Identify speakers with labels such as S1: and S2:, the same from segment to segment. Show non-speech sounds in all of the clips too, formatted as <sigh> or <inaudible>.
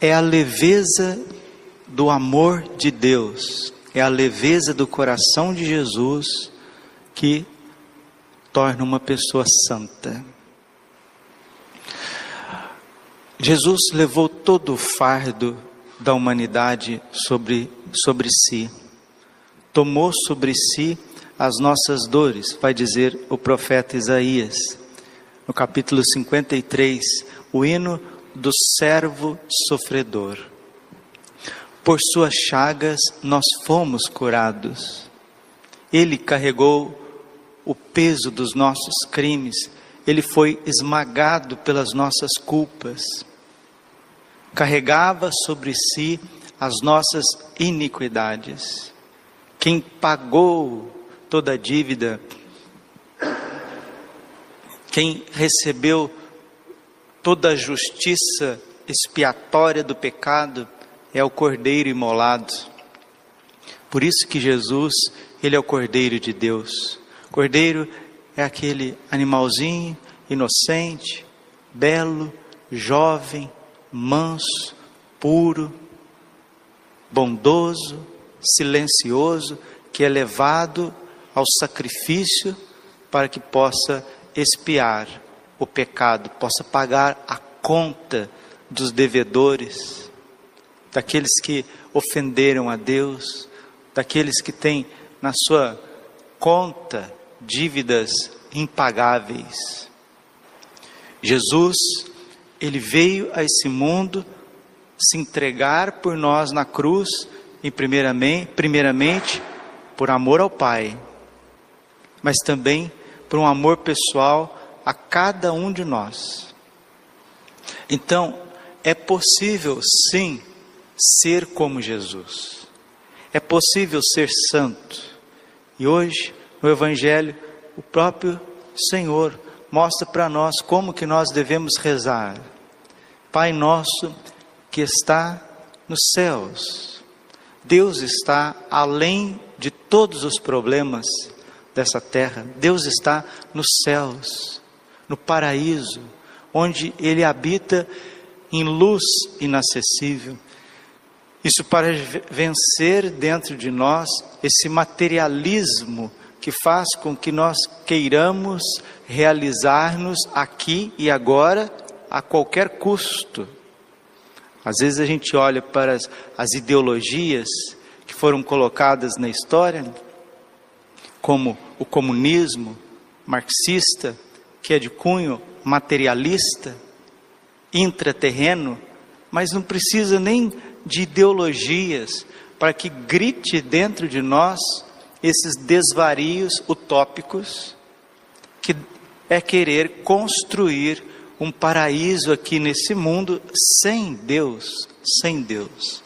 S1: É a leveza do amor de Deus, é a leveza do coração de Jesus que torna uma pessoa santa. Jesus levou todo o fardo da humanidade sobre, sobre si, tomou sobre si as nossas dores, vai dizer o profeta Isaías, no capítulo 53, o hino do servo sofredor. Por suas chagas nós fomos curados. Ele carregou o peso dos nossos crimes, ele foi esmagado pelas nossas culpas. Carregava sobre si as nossas iniquidades. Quem pagou toda a dívida, quem recebeu toda a justiça expiatória do pecado, é o cordeiro imolado. Por isso que Jesus, ele é o cordeiro de Deus. Cordeiro é aquele animalzinho inocente, belo, jovem, manso, puro, bondoso, silencioso, que é levado ao sacrifício para que possa expiar o pecado, possa pagar a conta dos devedores daqueles que ofenderam a Deus, daqueles que têm na sua conta dívidas impagáveis. Jesus, ele veio a esse mundo se entregar por nós na cruz, em primeiramente, primeiramente por amor ao Pai, mas também por um amor pessoal a cada um de nós. Então, é possível sim ser como Jesus. É possível ser santo. E hoje, no Evangelho, o próprio Senhor mostra para nós como que nós devemos rezar. Pai nosso que está nos céus. Deus está além de todos os problemas dessa terra. Deus está nos céus, no paraíso, onde ele habita em luz inacessível. Isso para vencer dentro de nós esse materialismo que faz com que nós queiramos realizar-nos aqui e agora a qualquer custo. Às vezes a gente olha para as, as ideologias que foram colocadas na história, como o comunismo marxista, que é de cunho materialista, intraterreno, mas não precisa nem de ideologias para que grite dentro de nós esses desvarios utópicos, que é querer construir um paraíso aqui nesse mundo sem Deus, sem Deus.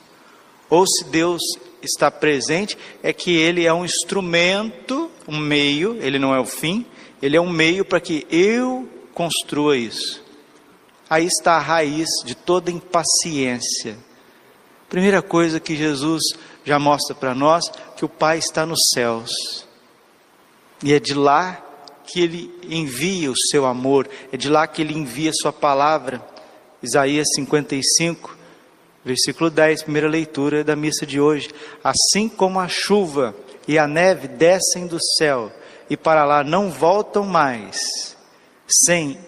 S1: Ou se Deus está presente, é que ele é um instrumento, um meio, ele não é o fim, ele é um meio para que eu construa isso. Aí está a raiz de toda impaciência Primeira coisa que Jesus já mostra para nós que o Pai está nos céus. E é de lá que ele envia o seu amor, é de lá que ele envia a sua palavra. Isaías 55, versículo 10, primeira leitura da missa de hoje. Assim como a chuva e a neve descem do céu e para lá não voltam mais, sem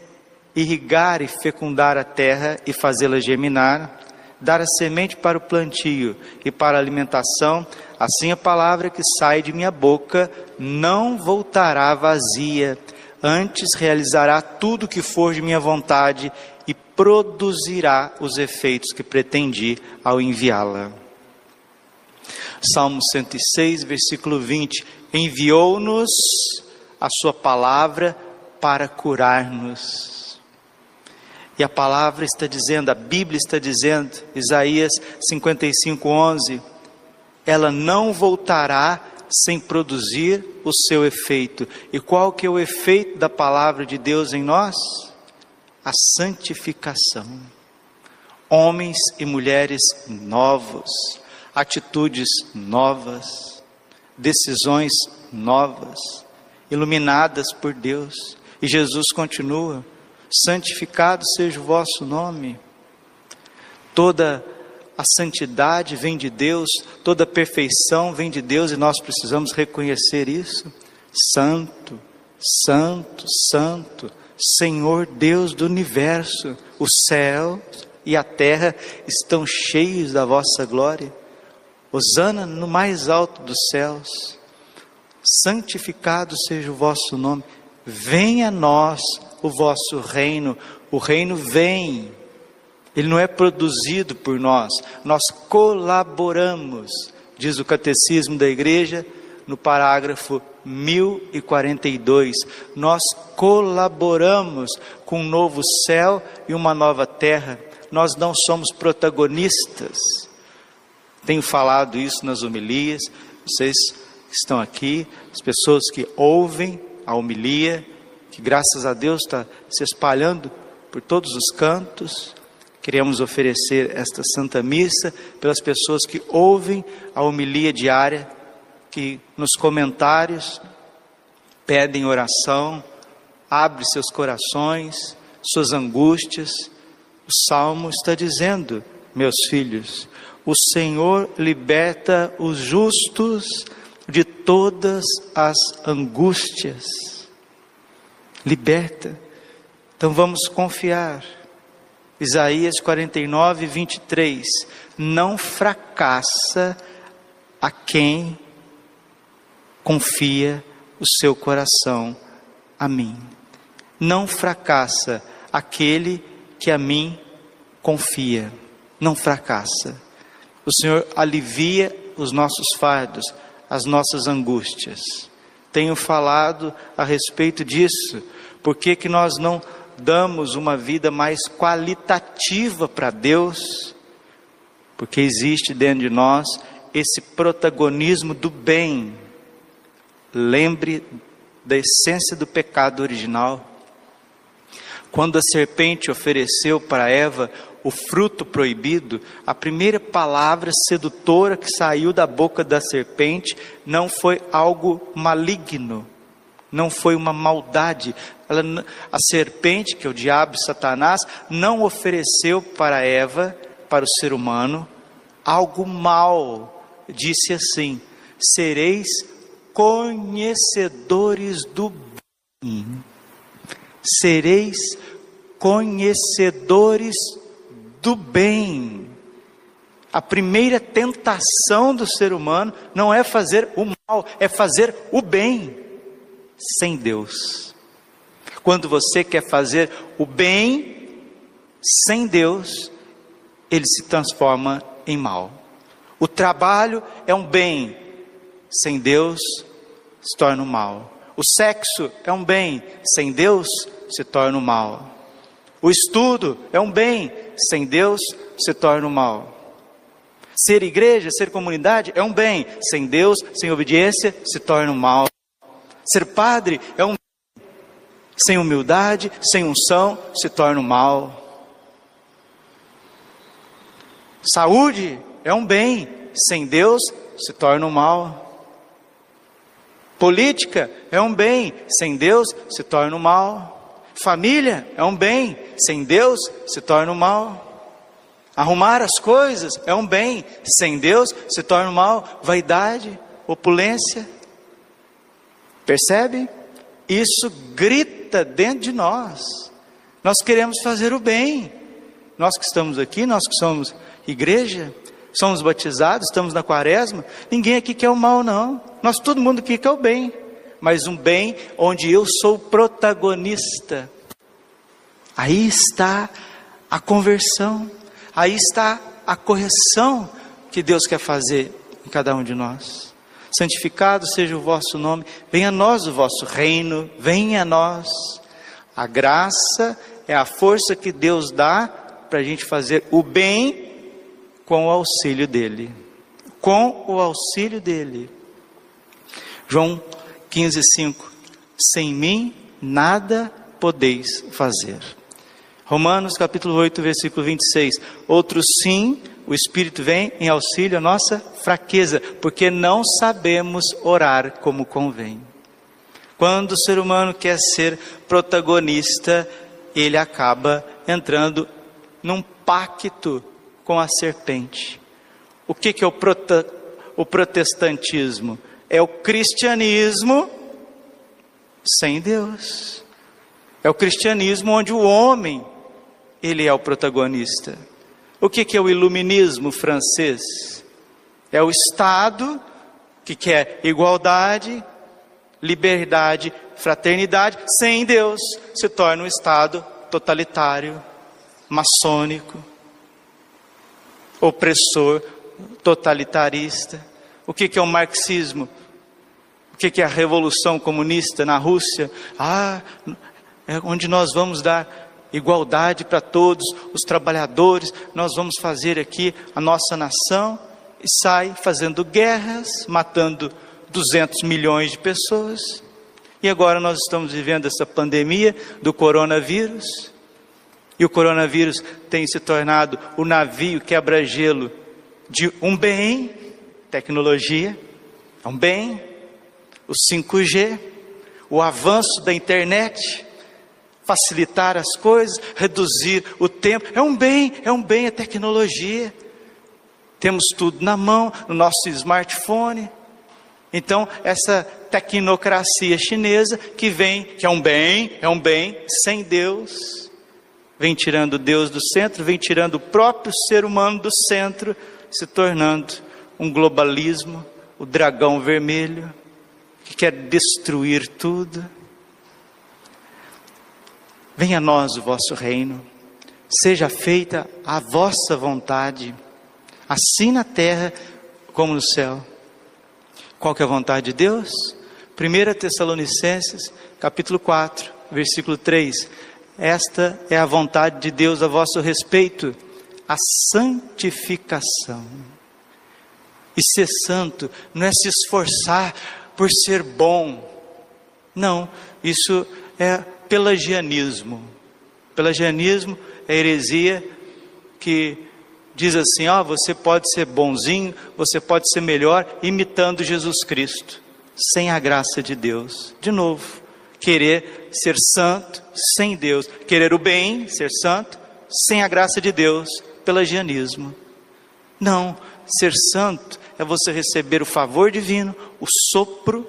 S1: irrigar e fecundar a terra e fazê-la germinar, dar a semente para o plantio e para a alimentação, assim a palavra que sai de minha boca não voltará vazia, antes realizará tudo o que for de minha vontade e produzirá os efeitos que pretendi ao enviá-la. Salmo 106, versículo 20: Enviou-nos a Sua palavra para curar-nos e a palavra está dizendo, a Bíblia está dizendo, Isaías 55, 11, ela não voltará sem produzir o seu efeito. E qual que é o efeito da palavra de Deus em nós? A santificação. Homens e mulheres novos, atitudes novas, decisões novas, iluminadas por Deus. E Jesus continua: santificado seja o vosso nome. Toda a santidade vem de Deus, toda a perfeição vem de Deus e nós precisamos reconhecer isso. Santo, Santo, Santo, Senhor Deus do universo, o céu e a terra estão cheios da vossa glória. Hosana no mais alto dos céus. Santificado seja o vosso nome. Venha a nós o vosso reino. O reino vem. Ele não é produzido por nós. Nós colaboramos, diz o catecismo da igreja no parágrafo 1042. Nós colaboramos com um novo céu e uma nova terra. Nós não somos protagonistas. Tenho falado isso nas homilias. Vocês estão aqui, as pessoas que ouvem a homilia, que graças a Deus está se espalhando por todos os cantos. Queremos oferecer esta Santa Missa pelas pessoas que ouvem a homilia diária que nos comentários pedem oração, abre seus corações, suas angústias. O salmo está dizendo, meus filhos, o Senhor liberta os justos de todas as angústias. Liberta. Então vamos confiar. Isaías 49, 23. Não fracassa a quem confia o seu coração a mim. Não fracassa aquele que a mim confia. Não fracassa. O Senhor alivia os nossos fardos, as nossas angústias. Tenho falado a respeito disso. Por que, que nós não damos uma vida mais qualitativa para Deus? Porque existe dentro de nós esse protagonismo do bem Lembre da essência do pecado original. Quando a serpente ofereceu para Eva o fruto proibido, a primeira palavra sedutora que saiu da boca da serpente não foi algo maligno, não foi uma maldade. Ela, a serpente, que é o diabo Satanás, não ofereceu para Eva, para o ser humano, algo mal. Disse assim: sereis conhecedores do bem. Sereis conhecedores do bem. A primeira tentação do ser humano não é fazer o mal, é fazer o bem sem Deus. Quando você quer fazer o bem sem Deus, ele se transforma em mal. O trabalho é um bem, sem Deus se torna um mal. O sexo é um bem, sem Deus se torna um mal. O estudo é um bem, sem Deus se torna um mal. Ser igreja, ser comunidade é um bem, sem Deus, sem obediência, se torna um mal. Ser padre é um bem, sem humildade, sem unção, se torna um mal. Saúde é um bem, sem Deus se torna um mal. Política é um bem, sem Deus se torna um mal. Família é um bem, sem Deus se torna um mal. Arrumar as coisas é um bem, sem Deus se torna um mal. Vaidade, opulência. Percebe? Isso grita dentro de nós. Nós queremos fazer o bem. Nós que estamos aqui, nós que somos igreja, somos batizados, estamos na quaresma, ninguém aqui quer o mal, não. Nós, todo mundo aqui quer o bem, mas um bem onde eu sou protagonista. Aí está a conversão, aí está a correção que Deus quer fazer em cada um de nós. Santificado seja o vosso nome, venha a nós o vosso reino, venha a nós. A graça é a força que Deus dá para a gente fazer o bem com o auxílio dele. Com o auxílio dele. João 15, 5. Sem mim nada podeis fazer. Romanos capítulo 8, versículo 26. Outro sim, o Espírito vem em auxílio à nossa fraqueza, porque não sabemos orar como convém. Quando o ser humano quer ser protagonista, ele acaba entrando num pacto com a serpente. O que, que é o, prota, o protestantismo? É o cristianismo sem Deus. É o cristianismo onde o homem ele é o protagonista. O que, que é o iluminismo francês? É o Estado que quer igualdade, liberdade, fraternidade, sem Deus, se torna um Estado totalitário, maçônico, opressor, totalitarista. O que, que é o marxismo? O que, que é a revolução comunista na Rússia? Ah, é onde nós vamos dar igualdade para todos os trabalhadores, nós vamos fazer aqui a nossa nação, e sai fazendo guerras, matando 200 milhões de pessoas. E agora nós estamos vivendo essa pandemia do coronavírus. E o coronavírus tem se tornado o navio quebra-gelo de um bem, tecnologia, é um bem, o 5G, o avanço da internet, facilitar as coisas, reduzir o tempo. É um bem, é um bem a tecnologia. Temos tudo na mão, no nosso smartphone. Então, essa tecnocracia chinesa que vem, que é um bem, é um bem sem Deus, vem tirando Deus do centro, vem tirando o próprio ser humano do centro, se tornando um globalismo, o dragão vermelho, que quer destruir tudo. Venha a nós o vosso reino, seja feita a vossa vontade, assim na terra como no céu. Qual que é a vontade de Deus? 1 Tessalonicenses, capítulo 4, versículo 3. Esta é a vontade de Deus a vosso respeito, a santificação. E ser santo não é se esforçar por ser bom. Não, isso é pelagianismo. Pelagianismo é heresia que diz assim: ó, oh, você pode ser bonzinho, você pode ser melhor imitando Jesus Cristo, sem a graça de Deus. De novo, querer ser santo sem Deus, querer o bem, ser santo, sem a graça de Deus, pelagianismo. Não, ser santo é você receber o favor divino, o sopro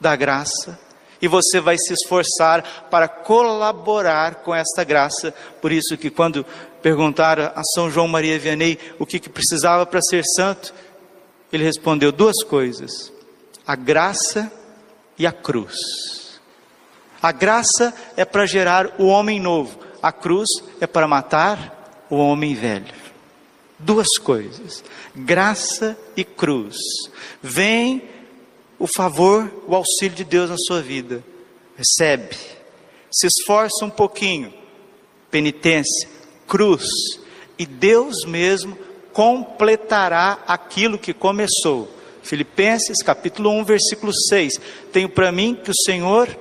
S1: da graça e você vai se esforçar para colaborar com esta graça. Por isso que quando perguntaram a São João Maria Vianney o que, que precisava para ser santo, ele respondeu duas coisas: a graça e a cruz. A graça é para gerar o homem novo, a cruz é para matar o homem velho. Duas coisas, graça e cruz. Vem o favor, o auxílio de Deus na sua vida. Recebe. Se esforça um pouquinho. Penitência, cruz. E Deus mesmo completará aquilo que começou. Filipenses capítulo 1, versículo 6. Tenho para mim que o Senhor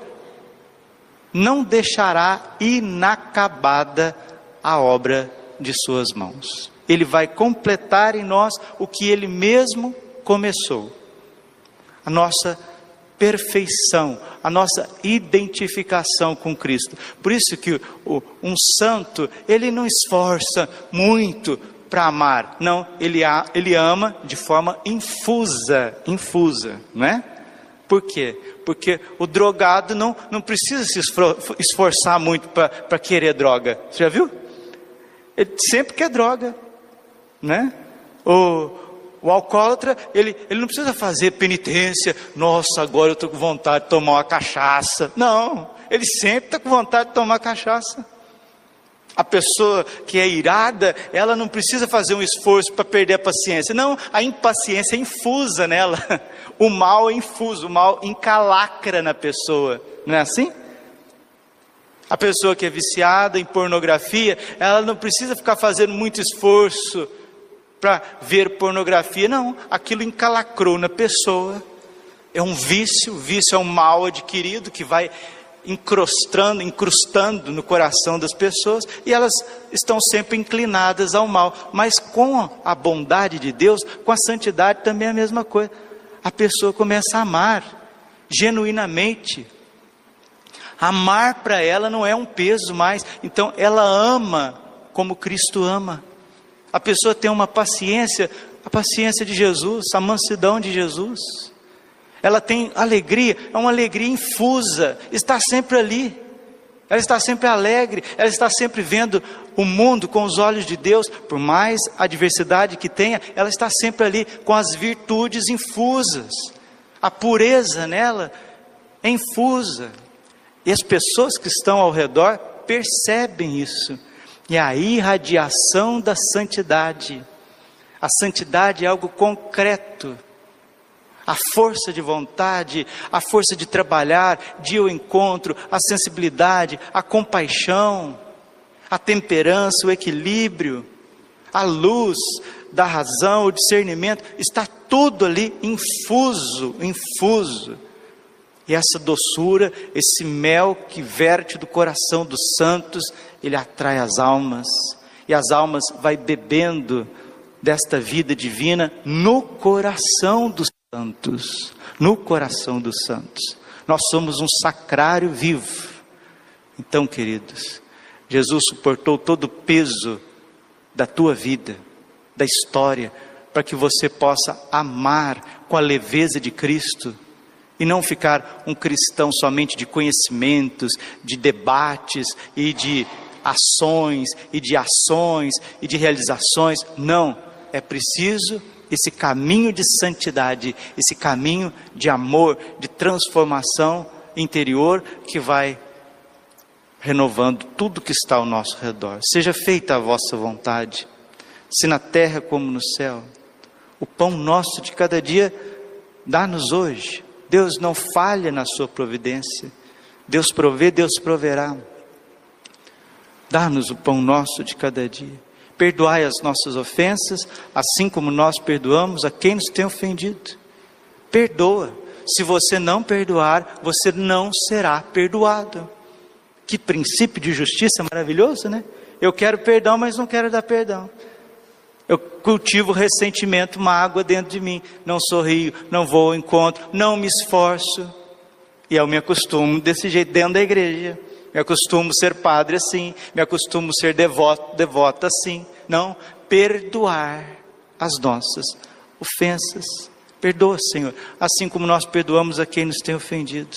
S1: não deixará inacabada a obra de suas mãos. Ele vai completar em nós o que ele mesmo começou a nossa perfeição, a nossa identificação com Cristo. Por isso que o, um santo, ele não esforça muito para amar, não, ele, ele ama de forma infusa, infusa, não é? Por quê? Porque o drogado não, não precisa se esforçar muito para querer droga. Você já viu? Ele sempre quer droga, né? O, o alcoólatra, ele, ele não precisa fazer penitência. Nossa, agora eu estou com vontade de tomar uma cachaça. Não, ele sempre está com vontade de tomar cachaça. A pessoa que é irada, ela não precisa fazer um esforço para perder a paciência. Não, a impaciência é infusa nela. <laughs> O mal é infuso, o mal encalacra na pessoa. Não é assim? A pessoa que é viciada em pornografia, ela não precisa ficar fazendo muito esforço para ver pornografia. Não, aquilo encalacrou na pessoa. É um vício, vício é um mal adquirido que vai encrostando, incrustando no coração das pessoas e elas estão sempre inclinadas ao mal. Mas com a bondade de Deus, com a santidade também é a mesma coisa. A pessoa começa a amar genuinamente. Amar para ela não é um peso mais, então ela ama como Cristo ama A pessoa tem uma paciência, a paciência de Jesus, a mansidão de Jesus. Ela tem alegria, é uma alegria infusa, está sempre ali. Ela está sempre alegre, ela está sempre vendo o mundo com os olhos de Deus, por mais adversidade que tenha, ela está sempre ali com as virtudes infusas. A pureza nela é infusa. E as pessoas que estão ao redor percebem isso. E a irradiação da santidade. A santidade é algo concreto. A força de vontade, a força de trabalhar, de ao encontro, a sensibilidade, a compaixão, a temperança, o equilíbrio, a luz da razão, o discernimento, está tudo ali infuso, infuso. E essa doçura, esse mel que verte do coração dos santos, ele atrai as almas. E as almas vai bebendo desta vida divina no coração dos santos, no coração dos santos. Nós somos um sacrário vivo. Então, queridos, Jesus suportou todo o peso da tua vida, da história, para que você possa amar com a leveza de Cristo e não ficar um cristão somente de conhecimentos, de debates e de ações e de ações e de realizações. Não, é preciso esse caminho de santidade, esse caminho de amor, de transformação interior que vai renovando tudo que está ao nosso redor. Seja feita a vossa vontade, se na terra como no céu. O pão nosso de cada dia dá-nos hoje. Deus não falha na sua providência. Deus provê, Deus proverá. Dá-nos o pão nosso de cada dia. Perdoai as nossas ofensas, assim como nós perdoamos a quem nos tem ofendido. Perdoa. Se você não perdoar, você não será perdoado. Que princípio de justiça maravilhoso, né? Eu quero perdão, mas não quero dar perdão. Eu cultivo ressentimento, mágoa dentro de mim. Não sorrio, não vou ao encontro, não me esforço. E eu me acostumo desse jeito dentro da igreja me acostumo ser padre assim, me acostumo ser devoto, devota assim. Não, perdoar as nossas ofensas. Perdoa, Senhor, assim como nós perdoamos a quem nos tem ofendido.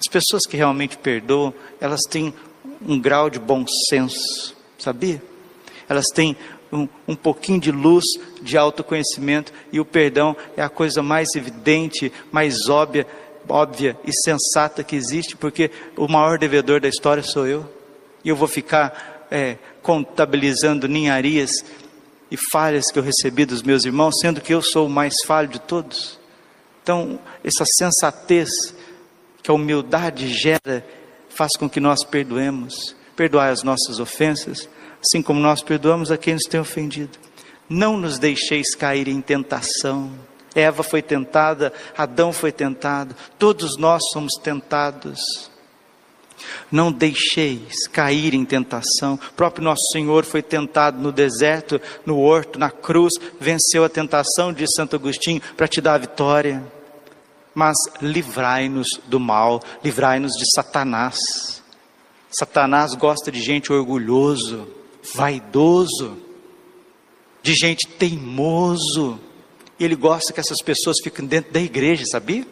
S1: As pessoas que realmente perdoam, elas têm um grau de bom senso, sabia? Elas têm um, um pouquinho de luz, de autoconhecimento, e o perdão é a coisa mais evidente, mais óbvia óbvia e sensata que existe, porque o maior devedor da história sou eu, e eu vou ficar é, contabilizando ninharias e falhas que eu recebi dos meus irmãos, sendo que eu sou o mais falho de todos. Então, essa sensatez que a humildade gera, faz com que nós perdoemos, perdoai as nossas ofensas, assim como nós perdoamos a quem nos tem ofendido. Não nos deixeis cair em tentação Eva foi tentada, Adão foi tentado, todos nós somos tentados. Não deixeis cair em tentação. O próprio nosso Senhor foi tentado no deserto, no horto, na cruz, venceu a tentação, de Santo Agostinho, para te dar a vitória. Mas livrai-nos do mal, livrai-nos de Satanás. Satanás gosta de gente orgulhoso, vaidoso, de gente teimoso ele gosta que essas pessoas fiquem dentro da igreja, sabia?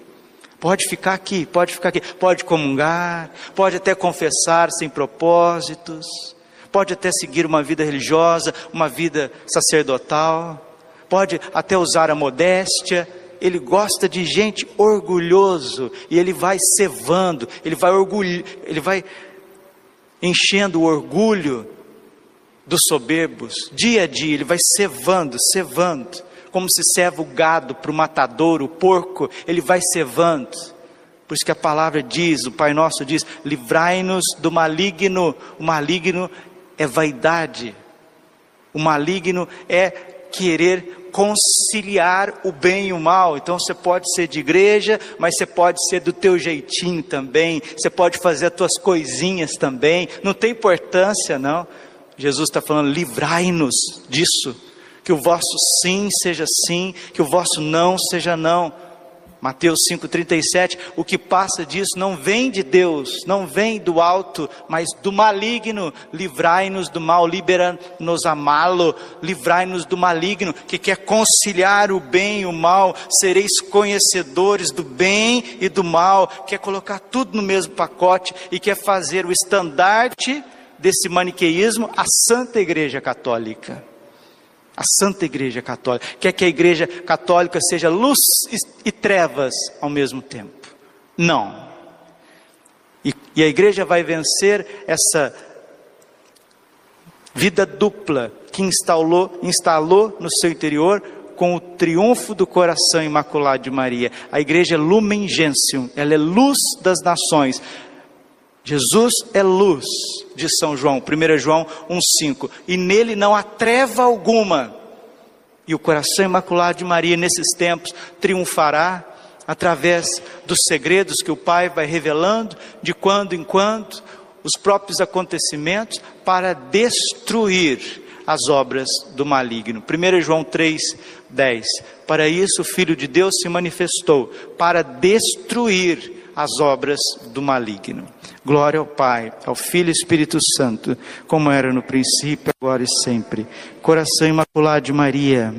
S1: Pode ficar aqui, pode ficar aqui, pode comungar, pode até confessar sem propósitos, pode até seguir uma vida religiosa, uma vida sacerdotal, pode até usar a modéstia. Ele gosta de gente orgulhoso e ele vai cevando, ele vai orgulho, ele vai enchendo o orgulho dos soberbos, dia a dia, ele vai cevando, cevando como se ceva o gado para o matador, o porco, ele vai cevando. Por isso que a palavra diz, o Pai Nosso diz: livrai-nos do maligno. O maligno é vaidade, o maligno é querer conciliar o bem e o mal. Então você pode ser de igreja, mas você pode ser do teu jeitinho também. Você pode fazer as tuas coisinhas também. Não tem importância, não. Jesus está falando: livrai-nos disso que o vosso sim seja sim, que o vosso não seja não. Mateus 5,37, o que passa disso não vem de Deus, não vem do alto, mas do maligno. Livrai-nos do mal, libera-nos a malo, livrai-nos do maligno, que quer conciliar o bem e o mal, sereis conhecedores do bem e do mal, quer colocar tudo no mesmo pacote e quer fazer o estandarte desse maniqueísmo a Santa Igreja Católica a Santa Igreja Católica, quer que a Igreja Católica seja luz e trevas ao mesmo tempo. Não. E, e a Igreja vai vencer essa vida dupla que instalou, instalou no seu interior com o triunfo do coração imaculado de Maria. A igreja é Lumen Gentium, ela é luz das nações. Jesus é luz, de São João, 1 João 1,5. E nele não há treva alguma. E o coração imaculado de Maria, nesses tempos, triunfará através dos segredos que o Pai vai revelando de quando em quando, os próprios acontecimentos, para destruir as obras do maligno. 1 João 3, 10. Para isso o Filho de Deus se manifestou, para destruir as obras do maligno. Glória ao Pai, ao Filho e Espírito Santo, como era no princípio, agora e sempre. Coração Imaculado de Maria